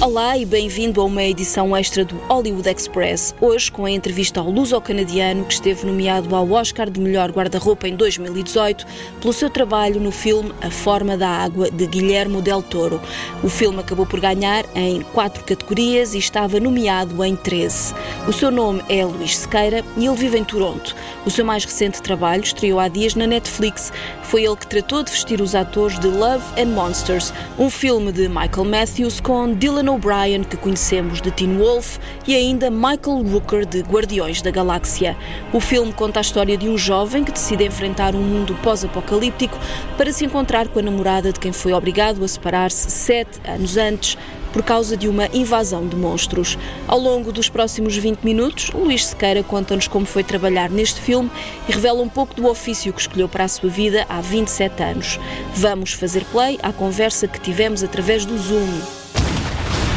Olá e bem-vindo a uma edição extra do Hollywood Express, hoje com a entrevista ao luso-canadiano que esteve nomeado ao Oscar de melhor guarda-roupa em 2018 pelo seu trabalho no filme A Forma da Água, de Guilhermo Del Toro. O filme acabou por ganhar em quatro categorias e estava nomeado em 13. O seu nome é Luís Sequeira e ele vive em Toronto. O seu mais recente trabalho estreou há dias na Netflix. Foi ele que tratou de vestir os atores de Love and Monsters, um filme de Michael Matthews com Dylan O'Brien, que conhecemos de Teen Wolf, e ainda Michael Rooker de Guardiões da Galáxia. O filme conta a história de um jovem que decide enfrentar um mundo pós-apocalíptico para se encontrar com a namorada de quem foi obrigado a separar-se sete anos antes por causa de uma invasão de monstros. Ao longo dos próximos 20 minutos, Luís Sequeira conta-nos como foi trabalhar neste filme e revela um pouco do ofício que escolheu para a sua vida há 27 anos. Vamos fazer play à conversa que tivemos através do Zoom.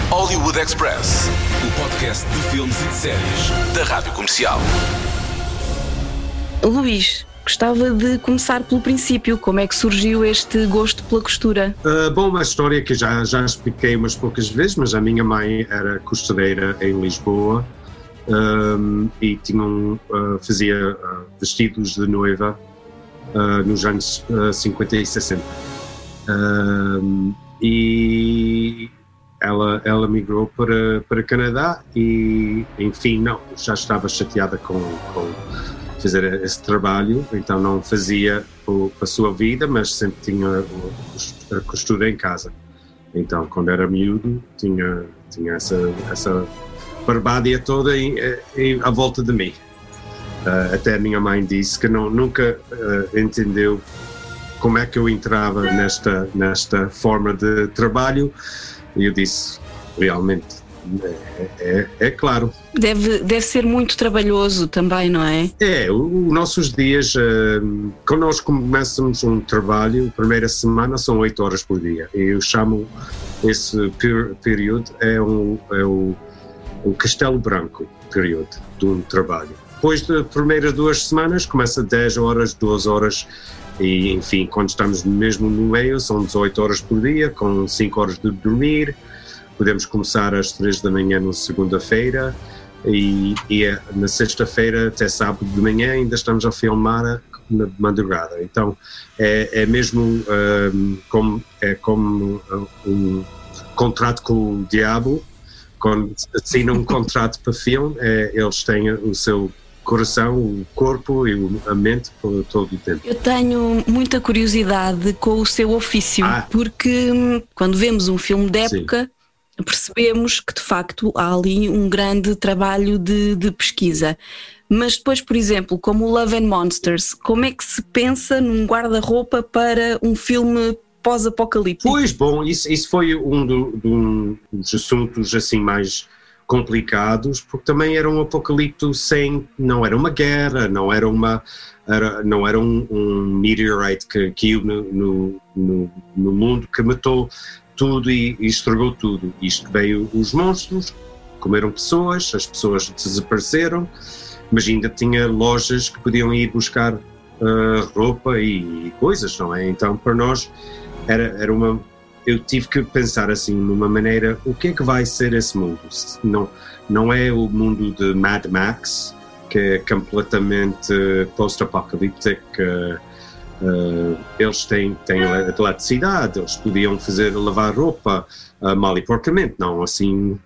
Hollywood Express. O podcast de filmes e de séries. Da Rádio Comercial. Luís, gostava de começar pelo princípio. Como é que surgiu este gosto pela costura? Uh, bom, uma história que já, já expliquei umas poucas vezes, mas a minha mãe era costureira em Lisboa um, e tinham, uh, fazia uh, vestidos de noiva nos anos 50 e 60. Um, e ela, ela migrou para, para Canadá e, enfim, não, já estava chateada com, com fazer esse trabalho, então não fazia o, a sua vida, mas sempre tinha a costura em casa. Então, quando era miúdo, tinha, tinha essa, essa barbádia toda em, em, à volta de mim. Uh, até a minha mãe disse que não, nunca uh, entendeu como é que eu entrava nesta, nesta forma de trabalho. E eu disse, realmente, é, é, é, claro. Deve, deve ser muito trabalhoso também, não é? É, os nossos dias, uh, quando nós começamos um trabalho, primeira semana são oito horas por dia. E eu chamo esse período, é, um, é o, o castelo branco período de um trabalho. Depois das primeiras duas semanas, começa 10 horas, 12 horas, e enfim, quando estamos mesmo no meio, são 18 horas por dia, com 5 horas de dormir podemos começar às três da manhã na segunda-feira e, e, é na sexta-feira até sábado de manhã ainda estamos a filmar na madrugada. Então é, é mesmo um, como, é como um contrato com o diabo, quando assinam um contrato para filme, é, eles têm o seu coração, o corpo e a mente por todo o tempo. Eu tenho muita curiosidade com o seu ofício, ah. porque hum, quando vemos um filme de época, Sim percebemos que de facto há ali um grande trabalho de, de pesquisa. Mas depois, por exemplo, como o Love and Monsters, como é que se pensa num guarda-roupa para um filme pós-apocalíptico? Pois, bom, isso, isso foi um, do, do, dos assuntos assim mais complicados, porque também era um apocalipto sem, não era uma guerra, não era uma, era, não era um, um meteorite que caiu no, no, no, mundo que matou tudo e, e estragou tudo. Isto veio os monstros, comeram pessoas, as pessoas desapareceram, mas ainda tinha lojas que podiam ir buscar uh, roupa e, e, coisas, não é? Então, para nós, era, era uma. Eu tive que pensar assim, numa maneira, o que é que vai ser esse mundo? Não, não é o mundo de Mad Max, que é completamente post-apocalíptico. Uh, eles têm, têm eletricidade, eles podiam fazer lavar roupa uh, mal e porcamente, não assim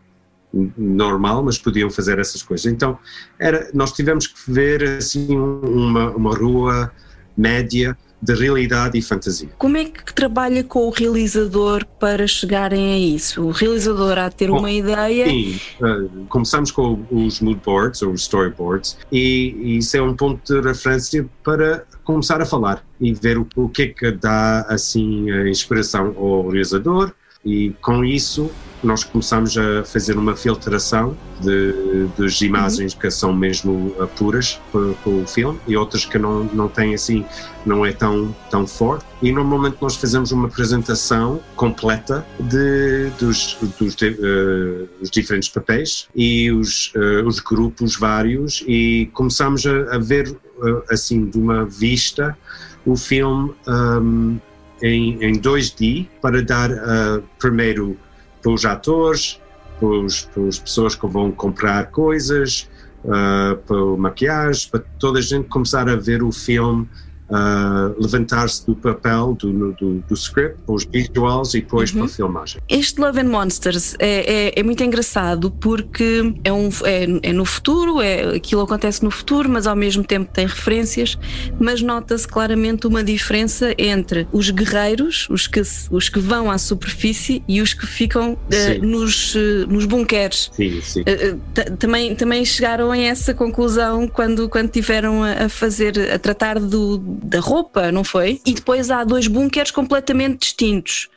normal, mas podiam fazer essas coisas. Então, era, nós tivemos que ver assim uma, uma rua média de realidade e fantasia. Como é que trabalha com o realizador para chegarem a isso? O realizador há de ter Bom, uma ideia. Sim, uh, começamos com os mood boards ou storyboards e isso é um ponto de referência para começar a falar e ver o, o que é que dá assim a inspiração ao realizador e com isso nós começamos a fazer uma filtração de, das imagens que são mesmo uh, puras para o filme e outras que não, não têm assim, não é tão, tão forte. E normalmente nós fazemos uma apresentação completa de, dos, dos de, uh, os diferentes papéis e os, uh, os grupos vários e começamos a, a ver uh, assim de uma vista o filme um, em, em 2D para dar uh, primeiro para os atores, para, as pessoas que vão comprar coisas, uh, para maquiagem, para toda a gente começar a ver o filme uh, levantar-se do papel, do, do, do script, os visuals e depois uhum. para a filmagem. Este Love and Monsters é, é, é muito engraçado porque é, um, é, é, no futuro, é, aquilo acontece no futuro, mas ao mesmo tempo tem referências, mas nota-se claramente uma diferença entre os guerreiros, os que, os que vão à superfície e os que ficam uh, nos, uh, nos bunkers. Sim, sim. Uh, também, também chegaram a essa conclusão quando, quando tiveram a, a fazer, a tratar do, da roupa, não foi? E depois há dois bunkers completamente distintos.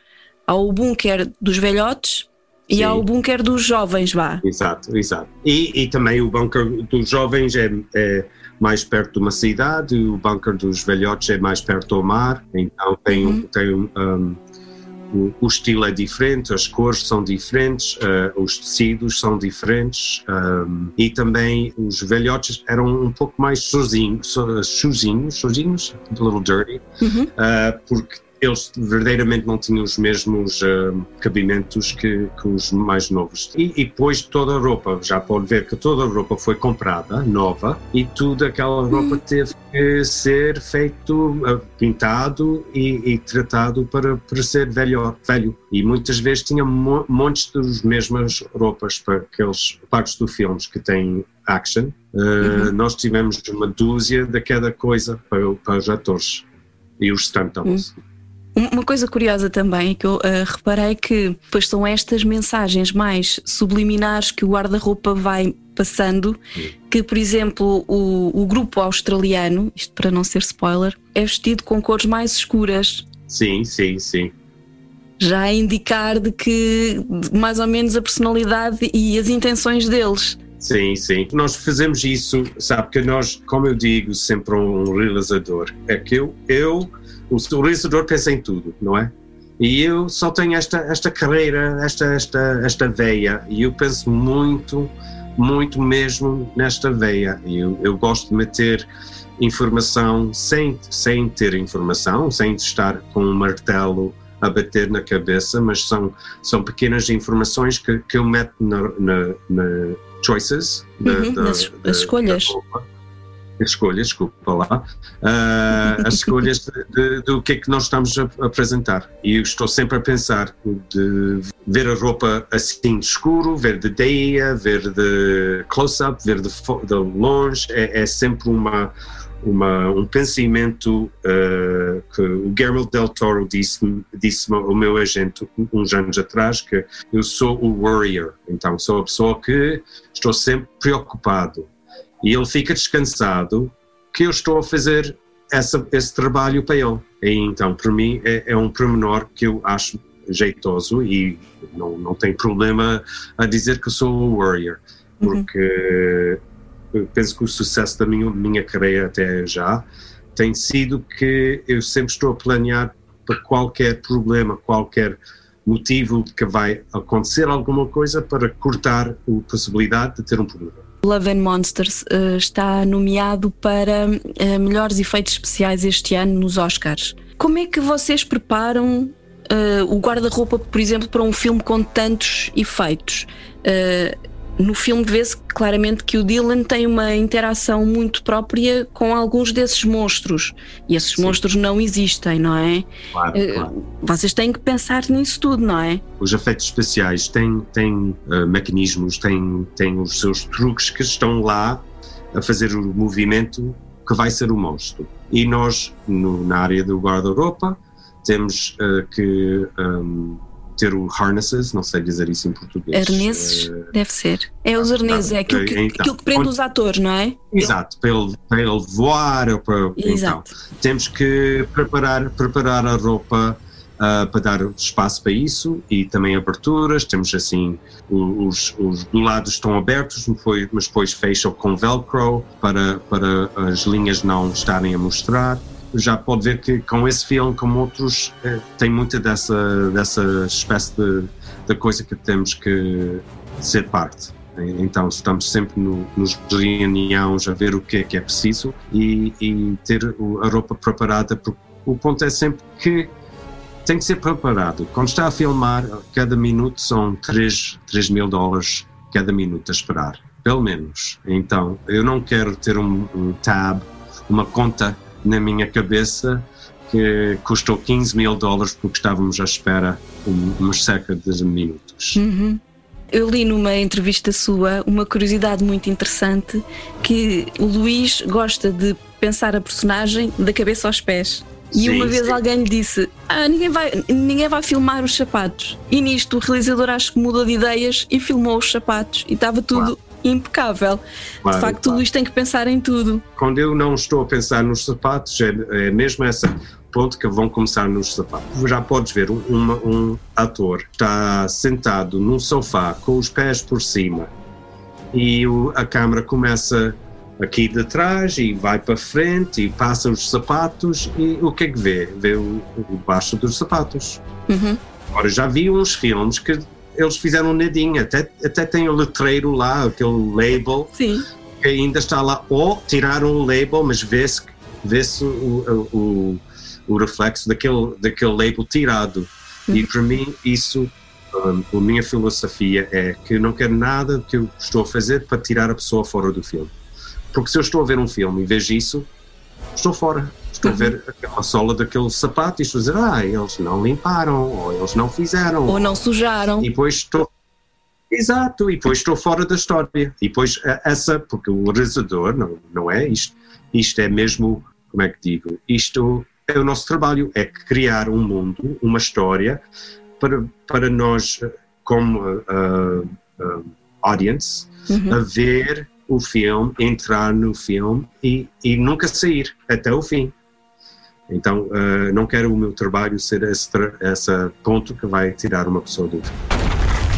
Há o bunker dos velhotes e Sim. há o bunker dos jovens, vá. Exato, exato. E, e também o bunker dos jovens é, é, mais perto de uma cidade, o bunker dos velhotes é mais perto do mar, então tem, uhum. tem um, o, o, estilo é diferente, as cores são diferentes, uh, os tecidos são diferentes um, e também os velhotes eram um pouco mais sozinhos, sozinhos, sozinhos, a little dirty, uhum. uh, porque eles verdadeiramente não tinham os mesmos uh, cabimentos que, que, os mais novos. E, e, depois toda a roupa, já pode ver que toda a roupa foi comprada, nova, e tudo aquela roupa teve que ser feito, uh, pintado e, e, tratado para, ser velho, velho. E muitas vezes tinha mo montes das mesmas roupas para aqueles partes do filmes que têm action. Uh, uhum. Nós tivemos uma dúzia de cada coisa para, para os atores e os stunt-doubles. Uhum. Uma coisa curiosa também é que eu uh, reparei que pois são estas mensagens mais subliminares que o guarda-roupa vai passando, que por exemplo o, o grupo australiano, isto para não ser spoiler, é vestido com cores mais escuras. Sim, sim, sim já a indicar de que mais ou menos a personalidade e as intenções deles. Sim, sim. Nós fazemos isso, sabe que nós, como eu digo sempre um realizador, é que eu, eu o, o realizador pensa em tudo, não é? E eu só tenho esta, esta carreira, esta, esta, esta veia, e eu penso muito, muito mesmo nesta veia. E eu, eu gosto de meter informação sem, sem ter informação, sem estar com um martelo a bater na cabeça, mas são, são pequenas informações que, que eu meto na, na, na choices, uhum, da, da, escolhas. As escolhas, desculpa lá, uh, as escolhas do que é que nós estamos a, a, apresentar. E eu estou sempre a pensar de ver a roupa assim de escuro, ver de dia, ver de close-up, ver de, de longe, é, é, sempre uma, uma, um pensamento uh, que o Guillermo del Toro disse, disse ao meu agente uns anos atrás que eu sou o warrior, então sou a pessoa que estou sempre preocupado e ele fica descansado que eu estou a fazer essa, esse trabalho para ele. E então, para mim, é, é um pormenor que eu acho jeitoso e não, não tem problema a dizer que sou o warrior, uhum. porque uhum. Penso que o sucesso da minha, minha carreira até já tem sido que eu sempre estou a planear para qualquer problema, qualquer motivo que vai acontecer alguma coisa para cortar a possibilidade de ter um problema. Love and Monsters uh, está nomeado para uh, melhores efeitos especiais este ano nos Oscars. Como é que vocês preparam uh, o guarda-roupa, por exemplo, para um filme com tantos efeitos? No filme vê-se claramente que o Dylan tem uma interação muito própria com alguns desses monstros. E esses Sim. monstros não existem, não é? Claro, uh, claro. Vocês têm que pensar nisso tudo, não é? Os efeitos especiais têm, têm uh, mecanismos, têm, têm os seus truques que estão lá a fazer o movimento que vai ser o monstro. E nós, no, na área do guarda-roupa, temos uh, que. Um, ter o harnesses, não sei dizer isso em português. Arneses, uh, deve ser. É os arneses, é aquilo que, então, aquilo que prende onde, os atores, não é? Exato, para ele, para ele voar. Para, então, temos que preparar, preparar a roupa uh, para dar espaço para isso e também aberturas. Temos assim, os, os do lado estão abertos, mas depois fecham com velcro para, para as linhas não estarem a mostrar. Já pode ver que com esse filme, como outros, eh, tem muita dessa, dessa espécie de, de coisa que temos que ser parte. Então estamos sempre no, nos reuniões a ver o que é que é preciso e, e ter a roupa preparada, o ponto é sempre que tem que ser preparado. Quando está a filmar, cada minuto são 3, 3 mil dólares cada minuto a esperar, pelo menos. Então, eu não quero ter um, um tab, uma conta na minha cabeça que custou 15 mil dólares porque estávamos à espera umas cerca de minutos. Uhum. Eu li numa entrevista sua uma curiosidade muito interessante que o Luís gosta de pensar a personagem da cabeça aos pés. E sim, uma vez sim. alguém lhe disse: ah, ninguém, vai, ninguém vai filmar os sapatos. E nisto o realizador acho que mudou de ideias e filmou os sapatos. E estava tudo. Impecável. Claro, de facto, claro. o Luís tem que pensar em tudo. Quando eu não estou a pensar nos sapatos, é, é mesmo essa ponto que vão começar nos sapatos. Já podes ver um, um ator está sentado num sofá com os pés por cima e o, a câmera começa aqui de trás e vai para frente e passa os sapatos e o que é que vê? Vê o, o baixo dos sapatos. Uhum. Agora já vi uns filmes que eles fizeram um nadinho, até, até tem o letreiro lá, aquele label Sim. que ainda está lá, ou tiraram o label, mas vê-se vê, o, o, o, reflexo daquele, daquele label tirado. Uhum. E para mim isso um, a minha filosofia é que eu não quero nada que eu estou a fazer para tirar a pessoa fora do filme. Porque se eu estou a ver um filme e vejo isso, estou fora. A ver a sola daquele sapato e estou a dizer, ah, eles não limparam, ou eles não fizeram. Ou não sujaram. E depois estou. Exato, e depois estou fora da história. E depois essa, porque o realizador, não, não é isto, isto é mesmo, como é que digo, isto é o nosso trabalho, é criar um mundo, uma história, para, para nós, como uh, uh, audience, uhum. a ver o filme, entrar no filme e, e nunca sair até o fim. Então, uh, não quero o meu trabalho ser esse, esse ponto que vai tirar uma pessoa do filme.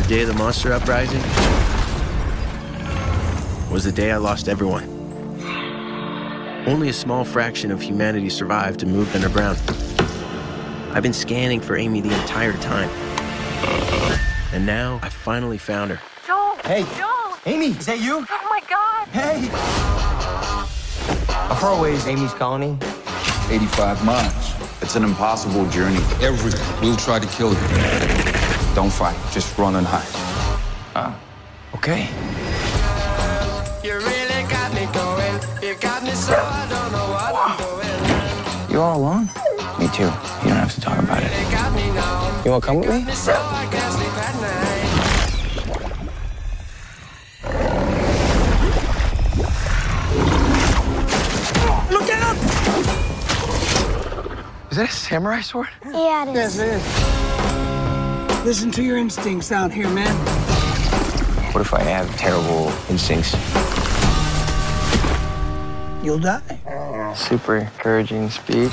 The day of the monster uprising was the day I lost everyone. Only a small fraction of humanity survived and moved underground. I've been scanning for Amy the entire time. And now I finally found her. Joel! Hey! Joel! Amy, is that you? Oh my god! Hey! How far away is Amy's colony? 85 miles. It's an impossible journey. Everyone will try to kill you. Don't fight, just run and hide. Ah, okay. You really got me going. You got me so I don't know what I'm doing. You all alone? Me too. You don't have to talk about it. You want to come with me? Is that a samurai sword? Yeah, it is. Yes, it is. Listen to your instincts out here, man. What if I have terrible instincts? You'll die. Super encouraging speech.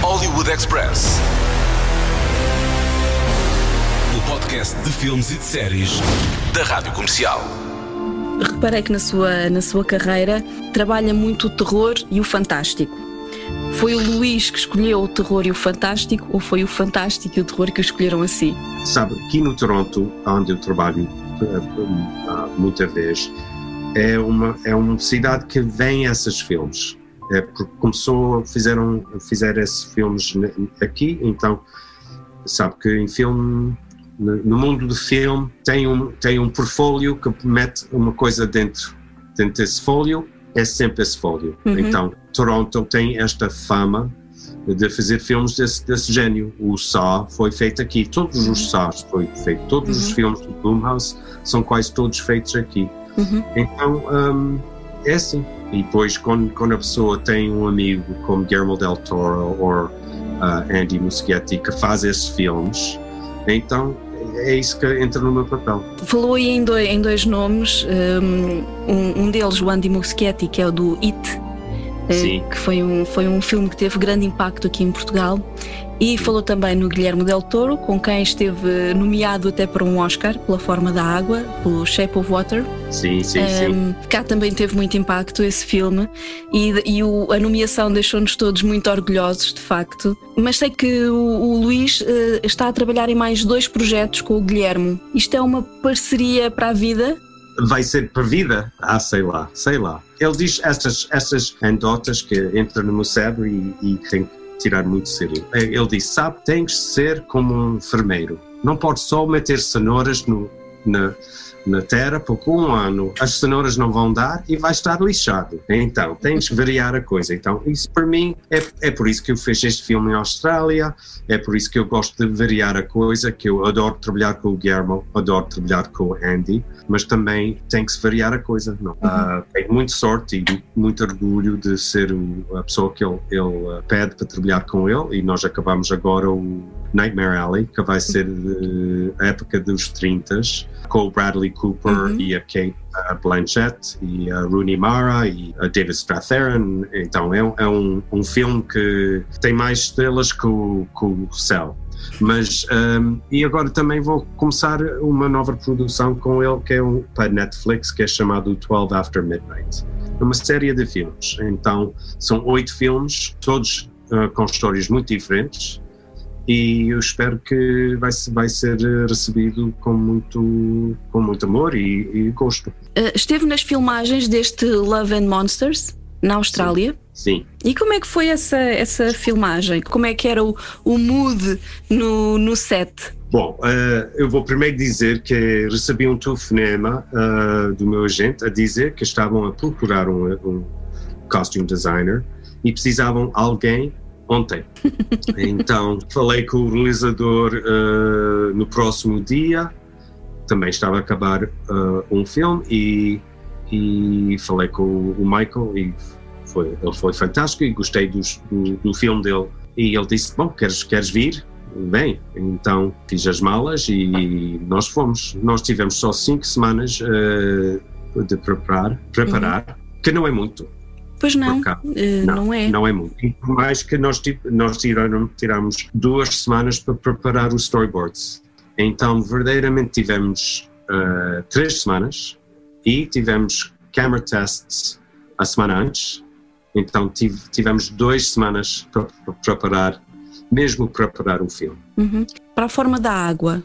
Hollywood Express. O podcast de filmes e de séries da Rádio Comercial. Reparei que na sua, na sua carreira trabalha muito o terror e o fantástico. Foi o Luís que escolheu o terror e o fantástico ou foi o fantástico e o terror que escolheram assim? Sabe, aqui no Toronto, onde eu trabalho uh, muita vez, é uma, é uma cidade que vem esses filmes. É porque começou, fizeram, fizeram esses filmes aqui, então sabe que em filme no mundo do filme tem um tem um portfólio que mete uma coisa dentro dentro desse folho é sempre esse folho uhum. então Toronto tem esta fama de fazer filmes desse, desse gênio. O Saw foi feito aqui, todos os Saws foi feito, todos uhum. os filmes do Blumhouse são quase todos feitos aqui. Uhum. Então um, é assim. E depois, quando, quando a pessoa tem um amigo como Guillermo del Toro ou uh, Andy Muschietti que faz esses filmes, então é isso que entra no meu papel. Falou aí em dois, em dois nomes, um, um deles, o Andy Muschietti, que é o do It, eh, que foi um, foi um filme que teve grande impacto aqui em Portugal. E falou também no Guilherme Del Toro, com quem esteve nomeado até para um Oscar pela Forma da Água, pelo Shape of Water. Sim, sim, um, sim. Cá também teve muito impacto esse filme e, e o, a nomeação deixou-nos todos muito orgulhosos, de facto. Mas sei que o, o Luís uh, está a trabalhar em mais dois projetos com o Guilherme. Isto é uma parceria para a vida? Vai ser para vida? Ah, sei lá, sei lá. Ele diz estas, estas anedotas que entram no meu cérebro e, e tem que tirar muito sério. Ele diz, sabe, tens de ser como um enfermeiro. Não pode só meter cenouras no, na, na terra, porque um ano as cenouras não vão dar e vai estar lixado. Então, tens que variar a coisa. Então, isso para mim é, é por isso que eu fiz este filme em Austrália, é por isso que eu gosto de variar a coisa, que eu adoro trabalhar com o Guillermo, adoro trabalhar com o Andy, mas também tem que se variar a coisa. Não? Uhum. Uh, tenho muita sorte e muito orgulho de ser a pessoa que ele, ele ah, pede para trabalhar com ele e nós acabamos agora o Nightmare Alley, que vai ser uh, a época dos 30 com o Bradley Cooper uhum. e a Kate Blanchett e a Rooney Mara e a David Strathairn. Então é, é um, um filme que tem mais estrelas que o, que o céu. Mas, um, e agora também vou começar uma nova produção com ele, que é um, para Netflix, que é chamado 12 After Midnight. É uma série de filmes. Então, são oito filmes, todos uh, com histórias muito diferentes e eu espero que vai, vai ser recebido com muito, com muito amor e, e gosto. Uh, esteve nas filmagens deste Love and Monsters na Austrália? Sim. Sim. E como é que foi essa, essa filmagem? Como é que era o, o mood no, no set? Bom, uh, eu vou primeiro dizer que recebi um telefonema uh, do meu agente a dizer que estavam a procurar um, um costume designer e precisavam alguém ontem. então falei com o realizador uh, no próximo dia, também estava a acabar uh, um filme e, e falei com o Michael e foi, ele foi fantástico e gostei dos, do, do filme dele. E ele disse: Bom, queres, queres vir? Bem, então fiz as malas e nós fomos. Nós tivemos só cinco semanas uh, de preparar, preparar uhum. que não é muito. Pois não, uh, não, não, é. Não é muito. E por mais que nós, nós tiramos, tiramos duas semanas para preparar os storyboards. Então, verdadeiramente tivemos uh, três semanas e tivemos camera tests a semana antes. Então, tive, tivemos duas semanas para, para preparar, mesmo preparar o filme. Uhum. Para a forma da água,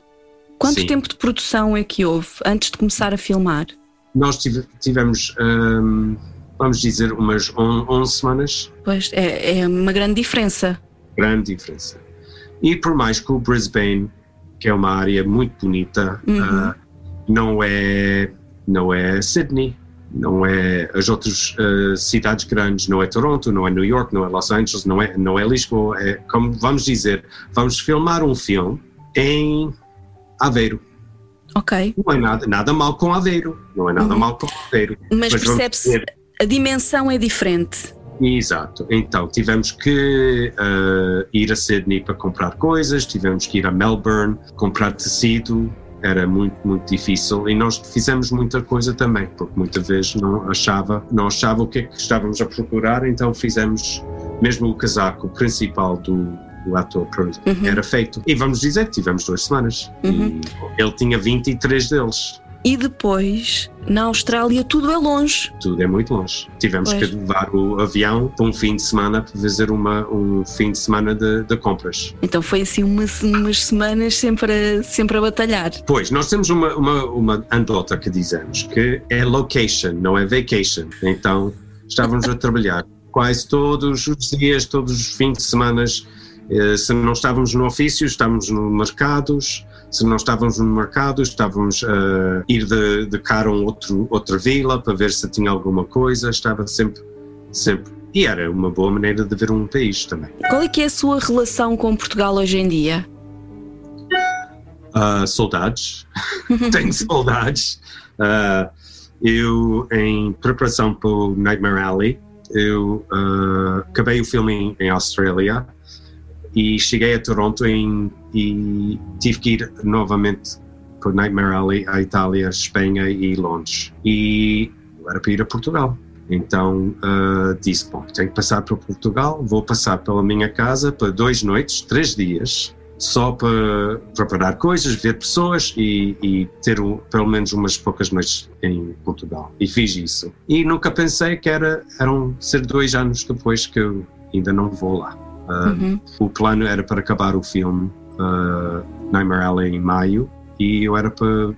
quanto Sim. tempo de produção é que houve antes de começar a filmar? Nós tivemos. Um, vamos dizer, umas 11 semanas. Pois, é, é uma grande diferença. Grande diferença. E por mais que o Brisbane, que é uma área muito bonita, uhum. uh, não é não é Sydney, não é as outras uh, cidades grandes, não é Toronto, não é New York, não é Los Angeles, não é não é Lisboa, é como vamos dizer, vamos filmar um filme em Aveiro. Ok. Não é nada, nada mal com Aveiro, não é nada uhum. mal com Aveiro. Mas, mas percebe-se a dimensão é diferente. Exato. Então, tivemos que uh, ir a Sydney para comprar coisas, tivemos que ir a Melbourne comprar tecido, era muito, muito difícil e nós fizemos muita coisa também, porque muitas vezes não achava, não achava o que é que estávamos a procurar, então fizemos mesmo o casaco principal do, do ator uhum. era feito. E vamos dizer que tivemos duas semanas. Uhum. ele tinha 23 deles. E depois, na Austrália, tudo é longe. Tudo é muito longe. Tivemos pois. que levar o avião para um fim de semana para fazer uma, um fim de semana de, de compras. Então foi assim umas, umas semanas sempre a, sempre a batalhar. Pois, nós temos uma, uma, uma andota que dizemos que é location, não é vacation. Então estávamos a trabalhar quase todos os dias, todos os fins de semana. Eh, se não estávamos no ofício, estávamos nos mercados, se não estávamos no mercado, estávamos a ir de, de cara a um outro, outra vila para ver se tinha alguma coisa, estava sempre, sempre. E era uma boa maneira de ver um país também. Qual é que é a sua relação com Portugal hoje em dia? Uh, saudades, tenho saudades. Uh, eu, em preparação para o Nightmare Alley, eu uh, acabei o filme em, em Austrália e cheguei a Toronto em, e tive que ir novamente para Nightmare Alley, a Itália, Espanha e Londres. E era para ir a Portugal. Então uh, disse: Bom, tenho que passar para Portugal, vou passar pela minha casa para dois noites, três dias, só para preparar coisas, ver pessoas e, e ter um, pelo menos umas poucas noites em Portugal. E fiz isso. E nunca pensei que era, eram ser dois anos depois que eu ainda não vou lá. Uh, uhum. O plano era para acabar o filme uh, Nightmare Alley em maio e eu era para uh,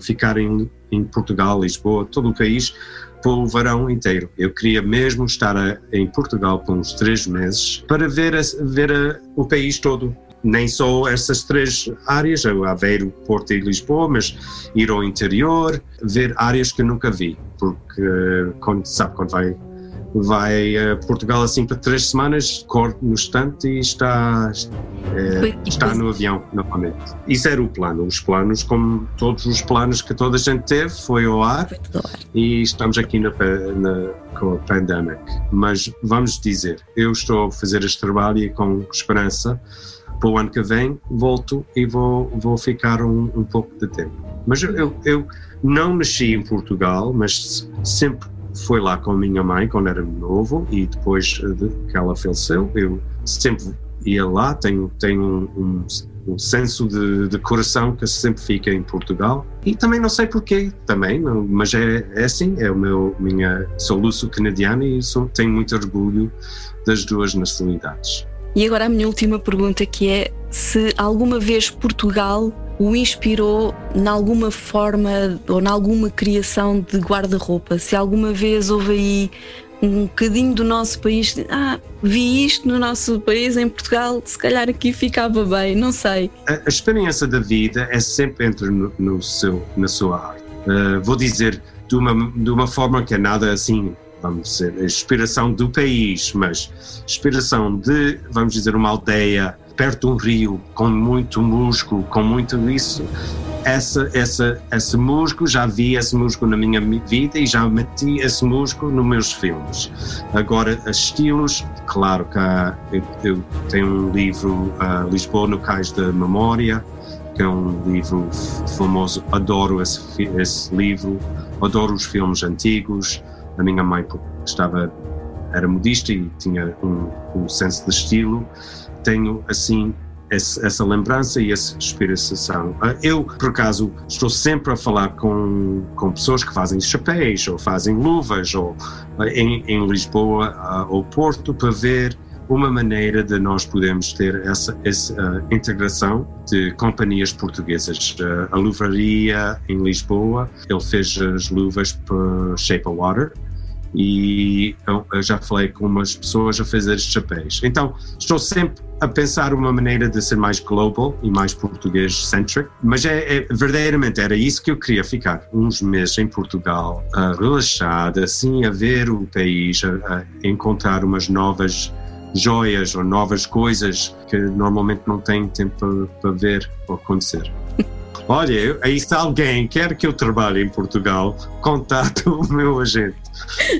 ficar em, em Portugal, Lisboa, todo o país pelo verão inteiro. Eu queria mesmo estar a, em Portugal por uns três meses para ver, a, ver a, o país todo. Nem só essas três áreas, Aveiro, Porto e Lisboa, mas ir ao interior, ver áreas que nunca vi, porque quando, sabe quando vai vai a Portugal assim para três semanas, corre no estante e está, é, está no avião novamente. Isso era o plano. Os planos, como todos os planos que toda a gente teve, foi ao ar e estamos aqui na, na, com a pandemic. Mas vamos dizer, eu estou a fazer este trabalho e com esperança para o ano que vem volto e vou, vou ficar um, um pouco de tempo. Mas eu, eu, não nasci em Portugal, mas sempre foi lá com a minha mãe quando era novo e depois de que ela faleceu, eu sempre ia lá, tenho, tenho um, um, um senso de, de, coração que sempre fica em Portugal e também não sei porquê também, mas é, é assim, é o meu, minha, sou luso canadiano e sou, tenho muito orgulho das duas nacionalidades. E agora a minha última pergunta que é se alguma vez Portugal o inspirou em alguma forma ou em alguma criação de guarda-roupa? Se alguma vez houve aí um bocadinho do nosso país, ah, vi isto no nosso país, em Portugal, se calhar aqui ficava bem, não sei. A, experiência da vida é sempre entre no, no seu, na sua arte. Uh, vou dizer de uma, de uma forma que é nada assim, vamos dizer, inspiração do país, mas inspiração de, vamos dizer, uma aldeia perto de um rio, com muito musgo, com muito isso, essa, essa, esse musgo, já vi esse musgo na minha vida e já meti esse musgo nos meus filmes. Agora, estilos, claro que há, eu, eu, tenho um livro, uh, Lisboa no Cais da Memória, que é um livro famoso, adoro esse, esse livro, adoro os filmes antigos, a minha mãe estava era modista e tinha um, um senso de estilo tenho assim esse, essa lembrança e essa inspiração. Ah, eu, por acaso, estou sempre a falar com, com pessoas que fazem chapéus ou fazem luvas ou ah, em, em Lisboa ah, ou Porto para ver uma maneira de nós podermos ter essa, essa uh, integração de companhias portuguesas. Uh, a Luvaria em Lisboa, ele fez as luvas para Shape of Water, e eu já falei com umas pessoas a fazer estes chapéus. Então, estou sempre a pensar uma maneira de ser mais global e mais português-centric, mas é, é, verdadeiramente era isso que eu queria ficar, uns meses em Portugal, uh, relaxada, assim, a ver o país, a, a encontrar umas novas joias ou novas coisas que normalmente não tenho tempo para ver ou acontecer. Olha, aí se alguém quer que eu trabalhe em Portugal, contate o meu agente.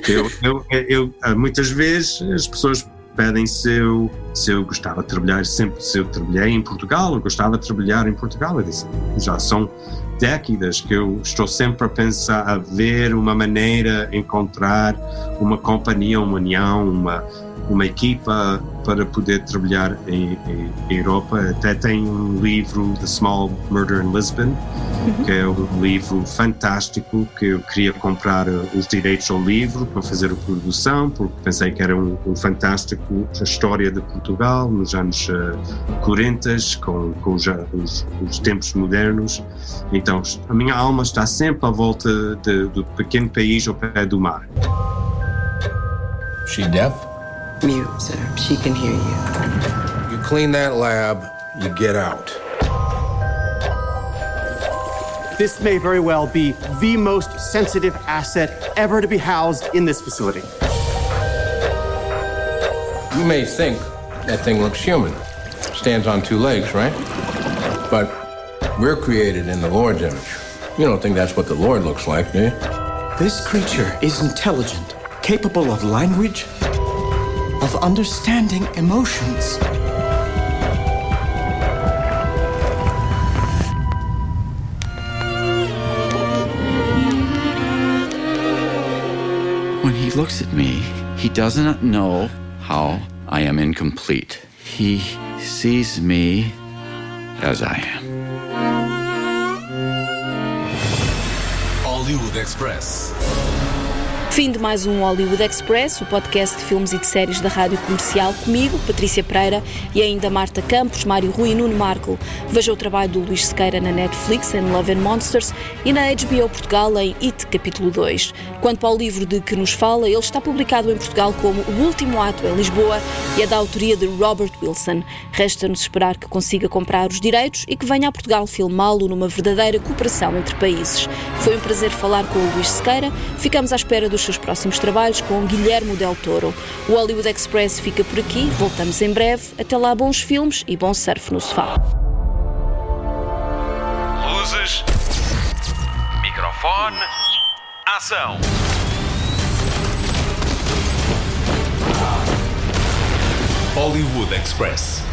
Eu, eu, eu, muitas vezes as pessoas pedem se eu, se eu gostava de trabalhar, sempre se eu trabalhei em Portugal, eu gostava de trabalhar em Portugal. Eu disse, já são décadas que eu estou sempre a pensar, a ver uma maneira, encontrar uma companhia, uma união, uma, uma equipa para poder trabalhar em, em, em, Europa. Até tem um livro, The Small Murder in Lisbon, uhum. que é um livro fantástico que eu queria comprar uh, os direitos ao livro para fazer a produção, porque pensei que era um, um fantástico a história de Portugal nos anos uh, 40, com, com os, os, os, tempos modernos. Então, a minha alma está sempre à volta de, do pequeno país ao pé do mar. She deaf? Mute, sir. She can hear you. You clean that lab, you get out. This may very well be the most sensitive asset ever to be housed in this facility. You may think that thing looks human. Stands on two legs, right? But we're created in the Lord's image. You don't think that's what the Lord looks like, do you? This creature is intelligent, capable of language, of understanding emotions. When he looks looks at me, he does not know how I am incomplete. He sees me as I am. Hollywood Express. Fim de mais um Hollywood Express, o podcast de filmes e de séries da Rádio Comercial, comigo, Patrícia Pereira, e ainda Marta Campos, Mário Rui e Nuno Marco. Veja o trabalho do Luís Sequeira na Netflix, em Love and Monsters, e na HBO Portugal, em It, capítulo 2. Quanto ao livro de que nos fala, ele está publicado em Portugal como O Último Ato em Lisboa e é da autoria de Robert Wilson. Resta-nos esperar que consiga comprar os direitos e que venha a Portugal filmá-lo numa verdadeira cooperação entre países. Foi um prazer falar com o Luís Sequeira. Ficamos à espera dos seus próximos trabalhos com Guilherme Del Toro. O Hollywood Express fica por aqui, voltamos em breve. Até lá, bons filmes e bom surf no sofá. Luzes. Microfone. Ação. Hollywood Express.